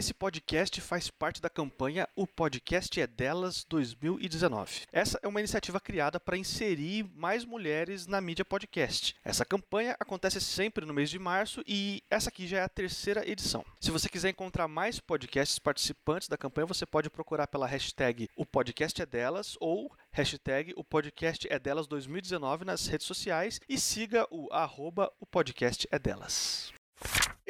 Esse podcast faz parte da campanha O Podcast é Delas 2019. Essa é uma iniciativa criada para inserir mais mulheres na mídia podcast. Essa campanha acontece sempre no mês de março e essa aqui já é a terceira edição. Se você quiser encontrar mais podcasts participantes da campanha, você pode procurar pela hashtag O Podcast é Delas ou hashtag O Podcast é Delas 2019 nas redes sociais e siga o arroba O Podcast é Delas.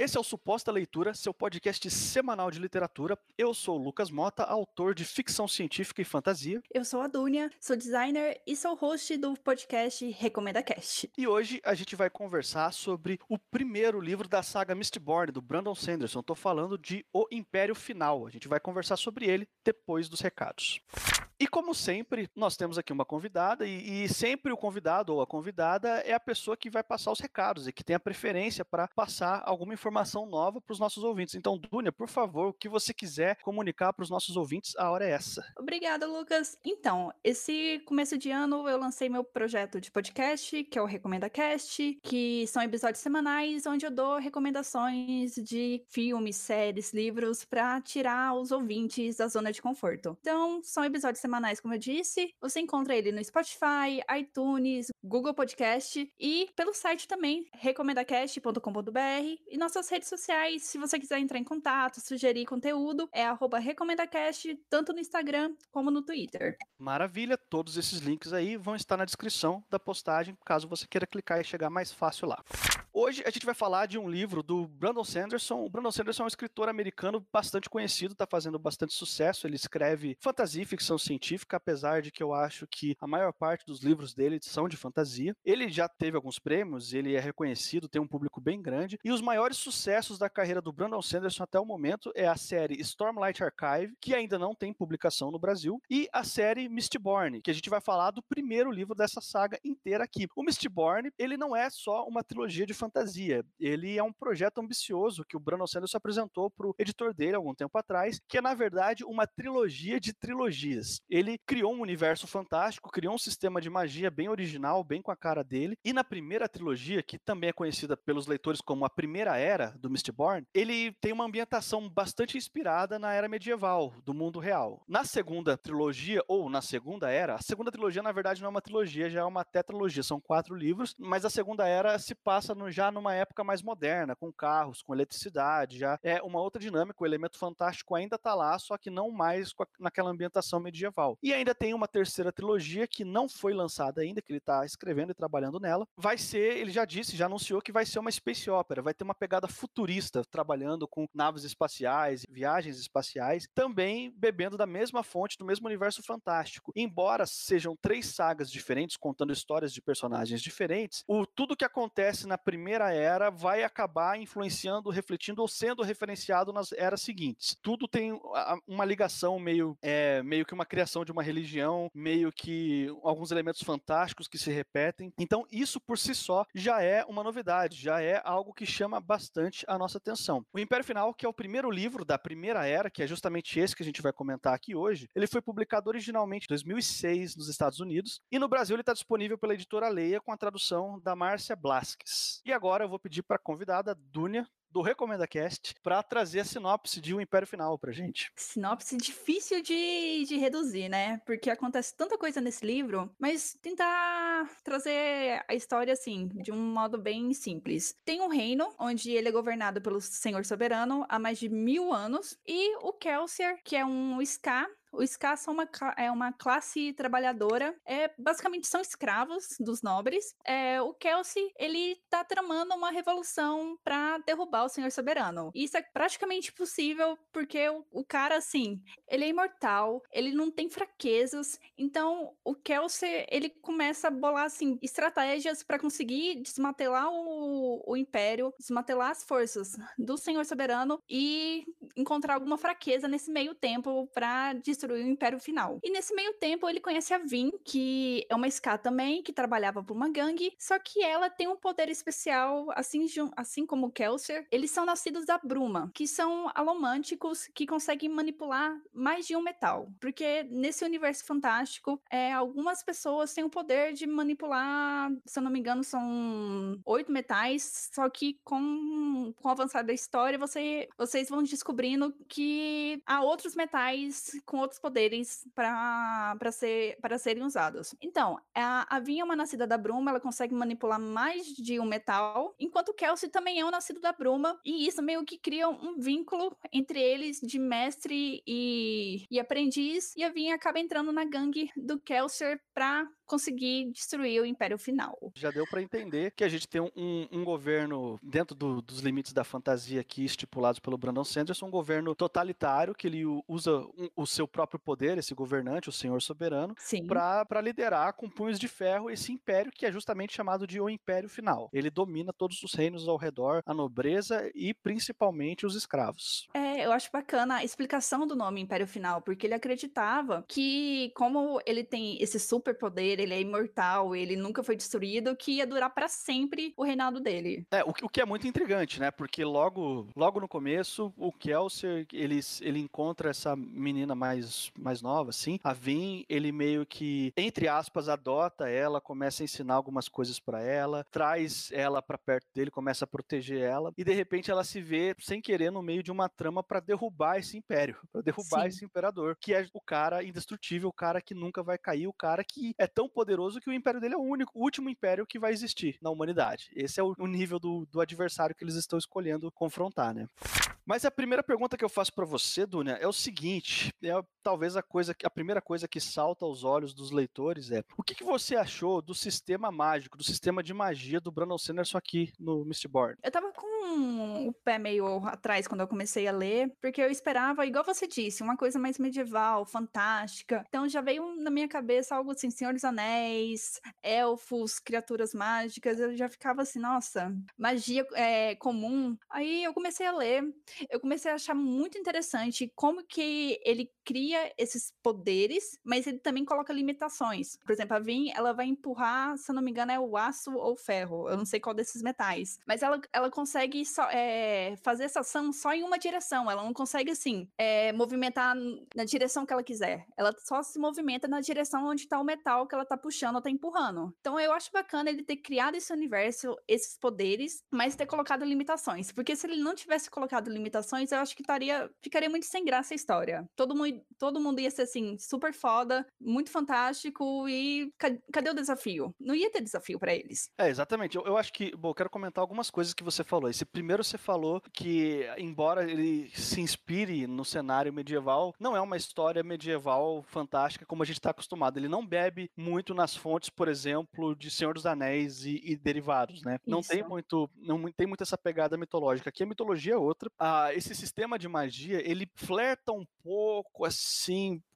Esse é o Suposta Leitura, seu podcast semanal de literatura. Eu sou o Lucas Mota, autor de ficção científica e fantasia. Eu sou a Dúnia, sou designer e sou host do podcast Recomenda Cast. E hoje a gente vai conversar sobre o primeiro livro da saga Mistborn, do Brandon Sanderson. Estou falando de O Império Final. A gente vai conversar sobre ele depois dos recados. E como sempre, nós temos aqui uma convidada, e, e, sempre o convidado ou a convidada é a pessoa que vai passar os recados e que tem a preferência para passar alguma informação nova para os nossos ouvintes. Então, Dúnia, por favor, o que você quiser comunicar para os nossos ouvintes, a hora é essa. Obrigada, Lucas. Então, esse começo de ano eu lancei meu projeto de podcast, que é o Recomenda Cast, que são episódios semanais onde eu dou recomendações de filmes, séries, livros para tirar os ouvintes da zona de conforto. Então, são episódios semanais, como eu disse. Você encontra ele no Spotify, iTunes, Google Podcast e pelo site também, recomendacast.com.br e nossas redes sociais, se você quiser entrar em contato, sugerir conteúdo, é recomendacast, tanto no Instagram como no Twitter. Maravilha, todos esses links aí vão estar na descrição da postagem, caso você queira clicar e chegar mais fácil lá. Hoje a gente vai falar de um livro do Brandon Sanderson. O Brandon Sanderson é um escritor americano bastante conhecido, está fazendo bastante sucesso. Ele escreve fantasia e ficção científica, apesar de que eu acho que a maior parte dos livros dele são de fantasia. Ele já teve alguns prêmios, ele é reconhecido, tem um público bem grande. E os maiores sucessos da carreira do Brandon Sanderson até o momento é a série Stormlight Archive, que ainda não tem publicação no Brasil, e a série Mistborn, que a gente vai falar do primeiro livro dessa saga inteira aqui. O Mistborn, ele não é só uma trilogia de fantasia. Ele é um projeto ambicioso que o Brandon Sanderson apresentou para o editor dele algum tempo atrás, que é na verdade uma trilogia de trilogias. Ele criou um universo fantástico, criou um sistema de magia bem original, bem com a cara dele. E na primeira trilogia, que também é conhecida pelos leitores como a Primeira Era do Mistborn, ele tem uma ambientação bastante inspirada na era medieval, do mundo real. Na segunda trilogia, ou na segunda era, a segunda trilogia na verdade não é uma trilogia, já é uma tetralogia, são quatro livros, mas a segunda era se passa no já numa época mais moderna, com carros, com eletricidade, já é uma outra dinâmica, o elemento fantástico ainda está lá, só que não mais a, naquela ambientação medieval. E ainda tem uma terceira trilogia que não foi lançada ainda, que ele está escrevendo e trabalhando nela. Vai ser, ele já disse, já anunciou que vai ser uma space opera, vai ter uma pegada futurista, trabalhando com naves espaciais, viagens espaciais, também bebendo da mesma fonte, do mesmo universo fantástico. Embora sejam três sagas diferentes, contando histórias de personagens diferentes, o tudo que acontece na primeira primeira era vai acabar influenciando, refletindo ou sendo referenciado nas eras seguintes. Tudo tem uma ligação meio, é, meio que uma criação de uma religião, meio que alguns elementos fantásticos que se repetem. Então, isso por si só já é uma novidade, já é algo que chama bastante a nossa atenção. O Império Final, que é o primeiro livro da primeira era, que é justamente esse que a gente vai comentar aqui hoje, ele foi publicado originalmente em 2006 nos Estados Unidos e no Brasil ele está disponível pela editora Leia com a tradução da Márcia Blasques. E agora eu vou pedir para a convidada, Dúnia, do Recomenda Cast para trazer a sinopse de O Império Final pra gente. Sinopse difícil de, de reduzir, né? Porque acontece tanta coisa nesse livro, mas tentar trazer a história assim, de um modo bem simples. Tem um reino onde ele é governado pelo Senhor Soberano há mais de mil anos, e o Kelsier, que é um Ska, o Ska são uma, é uma classe trabalhadora, é, basicamente são escravos dos nobres. É, o Kelsey, ele tá tramando uma revolução para derrubar o Senhor Soberano. Isso é praticamente possível porque o, o, cara, assim, ele é imortal, ele não tem fraquezas, então o Kelsey, ele começa a bolar, assim, estratégias para conseguir desmantelar o, o Império, desmantelar as forças do Senhor Soberano e encontrar alguma fraqueza nesse meio tempo para destruir o Império Final. E nesse meio tempo ele conhece a Vin, que é uma Ska também, que trabalhava por uma gangue, só que ela tem um poder especial, assim, assim como o Kelser. Eles são nascidos da Bruma, que são alomânticos que conseguem manipular mais de um metal. Porque nesse universo fantástico, é, algumas pessoas têm o poder de manipular, se eu não me engano, são oito metais, só que com, com o avançar da história, você, vocês vão descobrindo que há outros metais com outros poderes para ser, serem usados. Então, a, a Vinha é uma nascida da Bruma, ela consegue manipular mais de um metal, enquanto Kelsey também é um nascido da Bruma, e isso meio que cria um vínculo entre eles de mestre e, e aprendiz, e a Vinha acaba entrando na gangue do Kelser pra conseguir destruir o Império Final. Já deu para entender que a gente tem um, um governo dentro do, dos limites da fantasia aqui estipulados pelo Brandon Sanderson, um governo totalitário que ele usa um, o seu próprio poder, esse governante, o senhor soberano, para liderar com punhos de ferro esse império que é justamente chamado de o Império Final. Ele domina todos os reinos ao redor, a nobreza e principalmente os escravos. É, eu acho bacana a explicação do nome Império Final, porque ele acreditava que como ele tem esse superpoder ele é imortal, ele nunca foi destruído, que ia durar para sempre o reinado dele. É, o, o, que é muito intrigante, né? Porque logo, logo no começo, o Kelser, ele, ele encontra essa menina mais, mais nova, assim, a Vin, ele meio que, entre aspas, adota ela, começa a ensinar algumas coisas para ela, traz ela para perto dele, começa a proteger ela, e de repente ela se vê, sem querer, no meio de uma trama para derrubar esse império, para derrubar Sim. esse imperador, que é o cara indestrutível, o cara que nunca vai cair, o cara que é tão poderoso que o império dele é o único, o último império que vai existir na humanidade. Esse é o, o nível do, do adversário que eles estão escolhendo confrontar, né? Mas a primeira pergunta que eu faço para você, Dunia, é o seguinte: é talvez a coisa, a primeira coisa que salta aos olhos dos leitores é o que, que você achou do sistema mágico, do sistema de magia do Brandon Sanderson aqui no Mistborn? Eu tava com o pé meio atrás quando eu comecei a ler, porque eu esperava, igual você disse, uma coisa mais medieval, fantástica. Então já veio na minha cabeça algo assim, Senhor dos Anéis, elfos, criaturas mágicas. Eu já ficava assim, nossa, magia é, comum. Aí eu comecei a ler, eu comecei a achar muito interessante como que ele cria esses poderes, mas ele também coloca limitações. Por exemplo, a Vin, ela vai empurrar, se eu não me engano, é o aço ou o ferro. Eu não sei qual desses metais. Mas ela, ela consegue só, é, fazer essa ação só em uma direção. Ela não consegue, assim, é, movimentar na direção que ela quiser. Ela só se movimenta na direção onde está o metal que ela está puxando ou está empurrando. Então eu acho bacana ele ter criado esse universo, esses poderes, mas ter colocado limitações. Porque se ele não tivesse colocado limitações, eu acho que estaria, ficaria muito sem graça a história. Todo mundo todo mundo ia ser assim, super foda, muito fantástico e cadê o desafio? Não ia ter desafio para eles. É, exatamente. Eu, eu acho que, bom, eu quero comentar algumas coisas que você falou. Esse primeiro você falou que, embora ele se inspire no cenário medieval, não é uma história medieval fantástica como a gente está acostumado. Ele não bebe muito nas fontes, por exemplo, de Senhor dos Anéis e, e derivados, né? Não tem muito, não tem muito essa pegada mitológica. Aqui a mitologia é outra. Ah, esse sistema de magia, ele flerta um pouco assim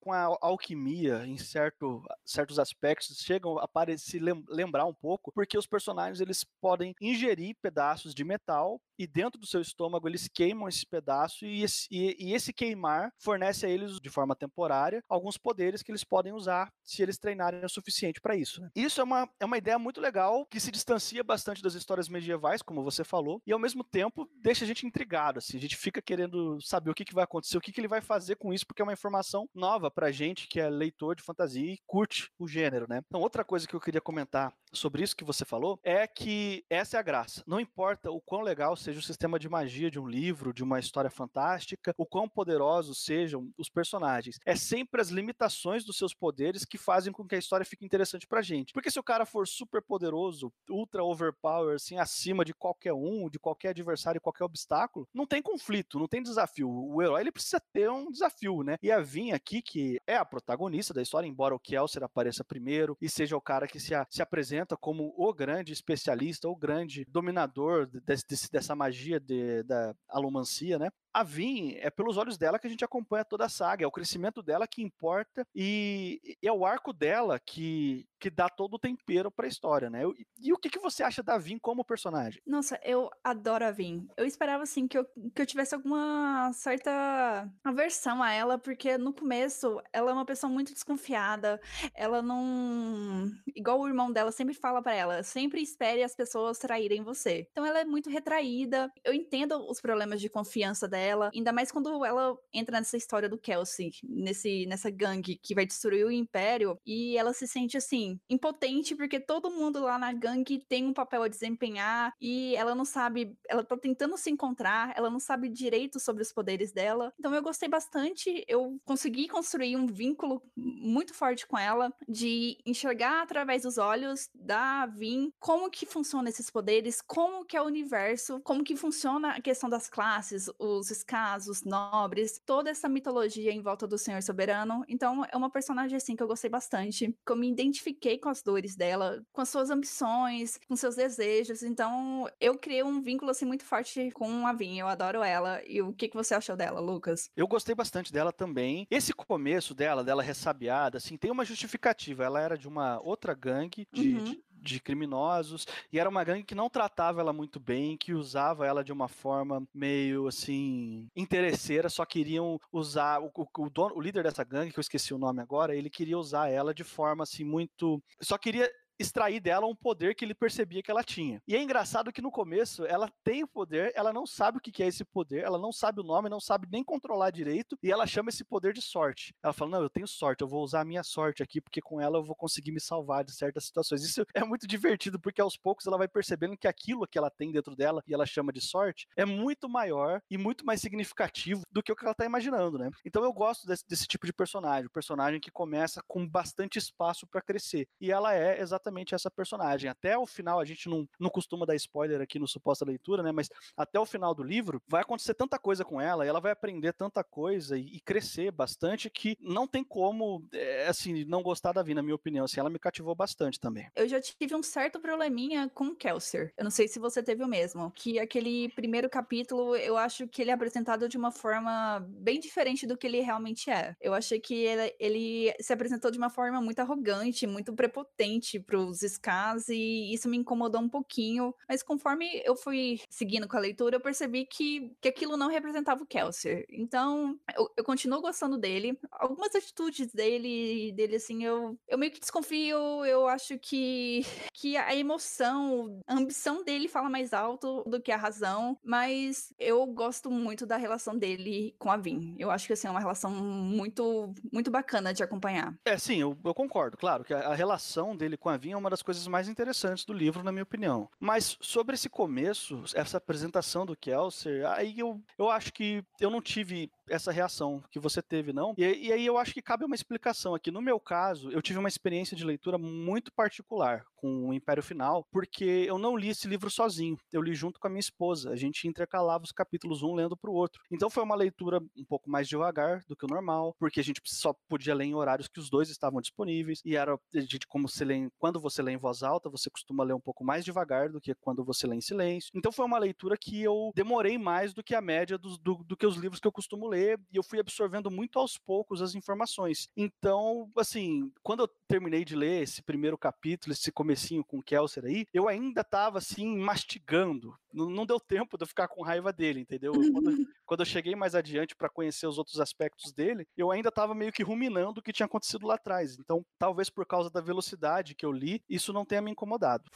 com a alquimia em certo, certos aspectos chegam a parecer lembrar um pouco, porque os personagens eles podem ingerir pedaços de metal e dentro do seu estômago eles queimam esse pedaço e esse, e, e esse queimar fornece a eles de forma temporária alguns poderes que eles podem usar se eles treinarem o suficiente para isso. Né? Isso é uma, é uma ideia muito legal que se distancia bastante das histórias medievais, como você falou, e ao mesmo tempo deixa a gente intrigado, assim, a gente fica querendo saber o que, que vai acontecer, o que, que ele vai fazer com isso, porque é uma informação nova pra gente que é leitor de fantasia e curte o gênero, né? Então, outra coisa que eu queria comentar sobre isso que você falou é que essa é a graça. Não importa o quão legal seja o sistema de magia de um livro, de uma história fantástica, o quão poderosos sejam os personagens. É sempre as limitações dos seus poderes que fazem com que a história fique interessante pra gente. Porque se o cara for super poderoso, ultra overpower, assim, acima de qualquer um, de qualquer adversário, qualquer obstáculo, não tem conflito, não tem desafio. O herói ele precisa ter um desafio, né? E a Vin aqui, que é a protagonista da história, embora o Kelser apareça primeiro e seja o cara que se, a, se apresenta como o grande especialista, o grande dominador desse, dessa magia de, da alomancia, né? A Vin, é pelos olhos dela que a gente acompanha toda a saga, é o crescimento dela que importa e, é o arco dela que, que dá todo o tempero para a história, né? E, e, o que, que você acha da Vin como personagem? Nossa, eu adoro a Vin. Eu esperava, assim, que eu, que eu tivesse alguma certa aversão a ela, porque no começo ela é uma pessoa muito desconfiada, ela não... Igual o irmão dela sempre fala para ela, sempre espere as pessoas traírem você. Então ela é muito retraída, eu entendo os problemas de confiança dela, ainda mais quando ela entra nessa história do Kelsey, nesse, nessa gangue que vai destruir o Império, e ela se sente, assim, impotente, porque todo mundo lá na gangue tem um papel a desempenhar, e ela não sabe, ela tá tentando se encontrar, ela não sabe direito sobre os poderes dela. Então eu gostei bastante, eu consegui construir um vínculo muito forte com ela, de enxergar através dos olhos da Vin como que funciona esses poderes, como que é o universo, como que funciona a questão das classes, os escasos, nobres, toda essa mitologia em volta do Senhor Soberano. Então é uma personagem assim que eu gostei bastante, que eu me identifiquei com as dores dela, com as suas ambições, com seus desejos. Então eu criei um vínculo assim muito forte com a Vin, eu adoro ela. E o que que você achou dela, Lucas? Eu gostei bastante dela também. Esse começo dela, dela ressabiada, assim, tem uma justificativa. Ela era de uma outra gangue de, uhum. de de criminosos, e era uma gangue que não tratava ela muito bem, que usava ela de uma forma meio assim interesseira, só queriam usar o, o, dono, o líder dessa gangue, que eu esqueci o nome agora, ele queria usar ela de forma assim muito, só queria extrair dela um poder que ele percebia que ela tinha. E é engraçado que no começo ela tem o poder, ela não sabe o que é esse poder, ela não sabe o nome, não sabe nem controlar direito, e ela chama esse poder de sorte. Ela fala: Não, eu tenho sorte, eu vou usar a minha sorte aqui, porque com ela eu vou conseguir me salvar de certas situações. Isso é muito divertido, porque aos poucos ela vai percebendo que aquilo que ela tem dentro dela, e ela chama de sorte, é muito maior e muito mais significativo do que o que ela tá imaginando, né? Então eu gosto desse, desse tipo de personagem, personagem que começa com bastante espaço para crescer. E ela é exatamente exatamente essa personagem. Até o final, a gente não, não costuma dar spoiler aqui no suposta leitura, né? Mas até o final do livro vai acontecer tanta coisa com ela, e ela vai aprender tanta coisa e, e crescer bastante que não tem como, é, assim, não gostar da Vi, na minha opinião. Assim, ela me cativou bastante também. Eu já tive um certo probleminha com o Kelser. Eu não sei se você teve o mesmo. Que aquele primeiro capítulo, eu acho que ele é apresentado de uma forma bem diferente do que ele realmente é. Eu achei que ele, ele se apresentou de uma forma muito arrogante, muito prepotente pro os Skas e isso me incomodou um pouquinho. Mas conforme eu fui seguindo com a leitura, eu percebi que, que aquilo não representava o Kelser. Então, eu, eu continuo gostando dele. Algumas atitudes dele, dele assim, eu, eu meio que desconfio. Eu acho que, que a emoção, a ambição dele fala mais alto do que a razão. Mas eu gosto muito da relação dele com a Vin. Eu acho que assim, é uma relação muito, muito bacana de acompanhar. É, sim, eu, eu concordo. Claro que a, a relação dele com a É uma das coisas mais interessantes do livro, na minha opinião. Mas sobre esse começo, essa apresentação do Kelser, aí eu, eu acho que eu não tive essa reação que você teve, não. E, e, aí eu acho que cabe uma explicação aqui. No meu caso, eu tive uma experiência de leitura muito particular com o Império Final, porque eu não li esse livro sozinho. Eu li junto com a minha esposa. A gente intercalava os capítulos um lendo para o outro. Então foi uma leitura um pouco mais devagar do que o normal, porque a gente só podia ler em horários que os dois estavam disponíveis. E era de como se lê, quando você lê em voz alta, você costuma ler um pouco mais devagar do que quando você lê em silêncio. Então foi uma leitura que eu demorei mais do que a média do, do, do que os livros que eu costumo ler e eu fui absorvendo muito aos poucos as informações. Então, assim, quando eu terminei de ler esse primeiro capítulo, esse comecinho com o Kelser aí, eu ainda estava assim mastigando. Não, deu tempo de eu ficar com raiva dele, entendeu? Quando, quando eu cheguei mais adiante para conhecer os outros aspectos dele, eu ainda estava meio que ruminando o que tinha acontecido lá atrás. Então, talvez por causa da velocidade que eu li, isso não tenha me incomodado.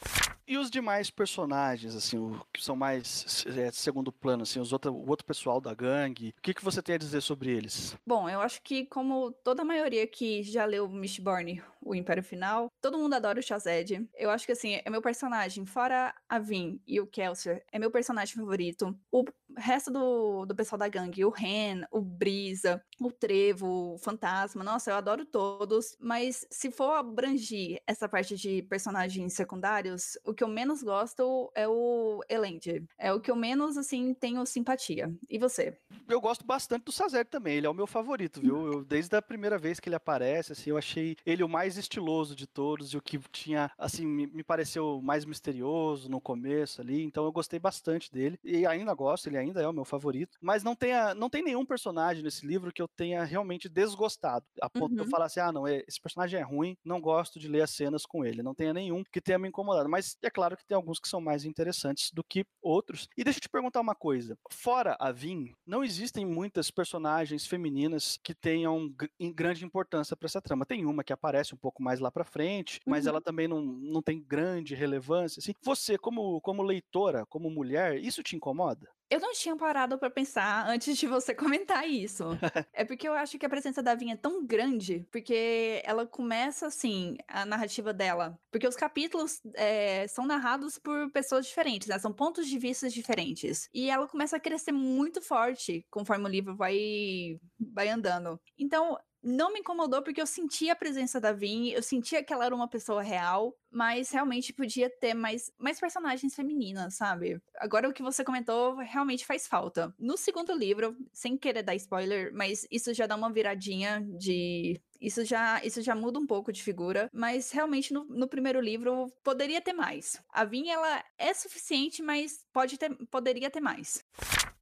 E os demais personagens, assim, o, que são mais é, segundo plano, assim, os outro, o outro pessoal da gangue, o que, que você tem a dizer sobre eles? Bom, eu acho que como toda a maioria que já leu Mistborn, o Império Final, todo mundo adora o Shazed. Eu acho que, assim, é meu personagem, fora a Vin e o Kelser, é meu personagem favorito. O resto do, do pessoal da gangue, o Ren, o Brisa, o Trevo, o Fantasma, nossa, eu adoro todos, mas se for abrangir essa parte de personagens secundários, o que eu menos gosto é o Elend. É o que eu menos, assim, tenho simpatia. E você? Eu gosto bastante do Sazer também, ele é o meu favorito, viu? Eu, desde a primeira vez que ele aparece, assim, eu achei ele o mais estiloso de todos e o que tinha, assim, me, me pareceu mais misterioso no começo ali, então eu gostei bastante dele e ainda gosto, ele ainda é o meu favorito, mas não tem, a, não tem nenhum personagem nesse livro que eu tenha realmente desgostado, a ponto uhum. de eu uhum. falar assim, ah, não, é, esse personagem é ruim, não gosto de ler as cenas com ele, não tenha nenhum que tenha me incomodado, mas é claro que tem alguns que são mais interessantes do que outros. E deixa eu te perguntar uma coisa, fora a Vin, não existem muitas personagens femininas que tenham grande importância para essa trama. Tem uma que aparece um pouco mais lá para frente, mas uhum. ela também não, não tem grande relevância. Assim. Você, como, como leitora, como mulher, isso te incomoda? Eu não tinha parado para pensar antes de você comentar isso. é porque eu acho que a presença da Vinha é tão grande, porque ela começa assim, a narrativa dela. Porque os capítulos é, são narrados por pessoas diferentes, né? São pontos de vista diferentes. E ela começa a crescer muito forte conforme o livro vai, vai andando. Então, não me incomodou porque eu sentia a presença da Vin, eu sentia que ela era uma pessoa real, mas realmente podia ter mais, mais personagens femininas, sabe? Agora o que você comentou realmente faz falta. No segundo livro, sem querer dar spoiler, mas isso já dá uma viradinha de isso já, isso já muda um pouco de figura, mas realmente no, no primeiro livro poderia ter mais. A Vin, ela é suficiente, mas pode ter, poderia ter mais.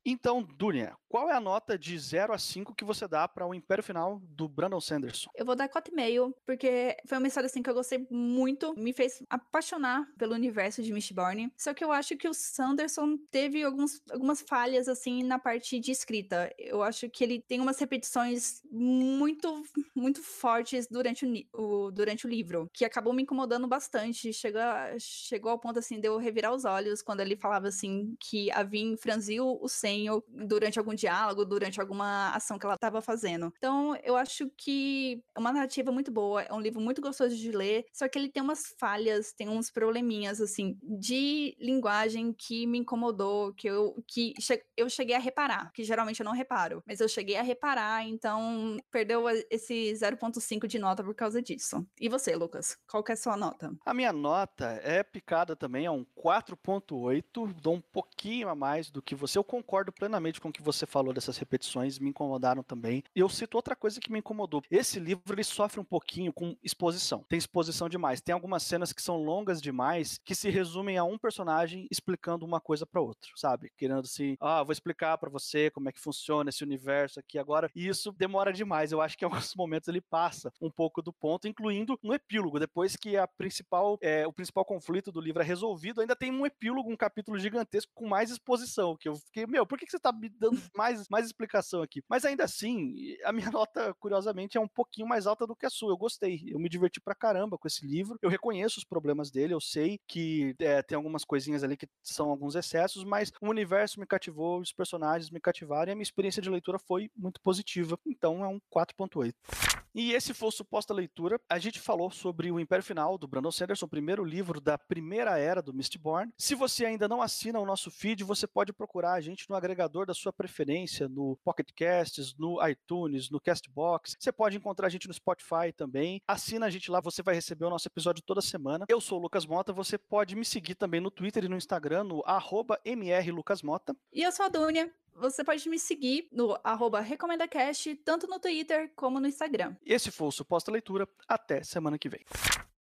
Então, Dunia, qual é a nota de 0 a 5 que você dá para o Império Final do Brandon Sanderson? Eu vou dar 4,5, porque foi uma história assim que eu gostei muito, me fez apaixonar pelo universo de Mistborn. Só que eu acho que o Sanderson teve alguns, algumas falhas assim na parte de escrita. Eu acho que ele tem umas repetições muito muito fortes durante o, o durante o livro, que acabou me incomodando bastante. Chegou, chegou ao ponto assim de eu revirar os olhos quando ele falava assim que a Vin franziu o senho durante algum diálogo, durante alguma ação que ela estava fazendo. Então, eu acho que é uma narrativa muito boa, é um livro muito gostoso de ler, só que ele tem umas falhas, tem uns probleminhas, assim, de linguagem que me incomodou, que eu, que che eu cheguei a reparar, que geralmente eu não reparo, mas eu cheguei a reparar, então perdeu esse 0.5 de nota por causa disso. E você, Lucas? Qual que é a sua nota? A minha nota é picada também, é um 4.8, dou um pouquinho a mais do que você. Eu concordo plenamente com o que você falou dessas repetições, me incomodaram também. Eu cito outra coisa que me incomodou. Esse livro ele sofre um pouquinho com exposição. Tem exposição demais. Tem algumas cenas que são longas demais, que se resumem a um personagem explicando uma coisa para outro, sabe? Querendo assim, ah, vou explicar para você como é que funciona esse universo aqui agora. E isso demora demais. Eu acho que em alguns momentos ele passa um pouco do ponto, incluindo no epílogo. Depois que a principal, é, o principal conflito do livro é resolvido, ainda tem um epílogo, um capítulo gigantesco com mais exposição, que eu fiquei, meu, por que, que você tá me dando mais, mais explicação aqui? Mas ainda assim, a minha nota, curiosamente, é um pouquinho mais alta do que a sua. Eu gostei, eu me diverti pra caramba com esse livro. Eu reconheço os problemas dele, eu sei que é, tem algumas coisinhas ali que são alguns excessos, mas o universo me cativou, os personagens me cativaram e a minha experiência de leitura foi muito positiva. Então é um 4.8. E esse foi o Suposta Leitura. A gente falou sobre o Império Final, do Brandon Sanderson, primeiro livro da primeira era do Mistborn. Se você ainda não assina o nosso feed, você pode procurar a gente no agregador da sua preferência, no Pocket Casts, no iTunes, no Castbox. Você pode encontrar a gente no Spotify também. Assina a gente lá, você vai receber o nosso episódio toda semana. Eu sou o Lucas Mota, você pode me seguir também no Twitter e no Instagram, no mrlucasmota. E eu sou a Dunia você pode me seguir no RecomendaCast, tanto no Twitter como no Instagram. Esse foi o Suposta Leitura. Até semana que vem.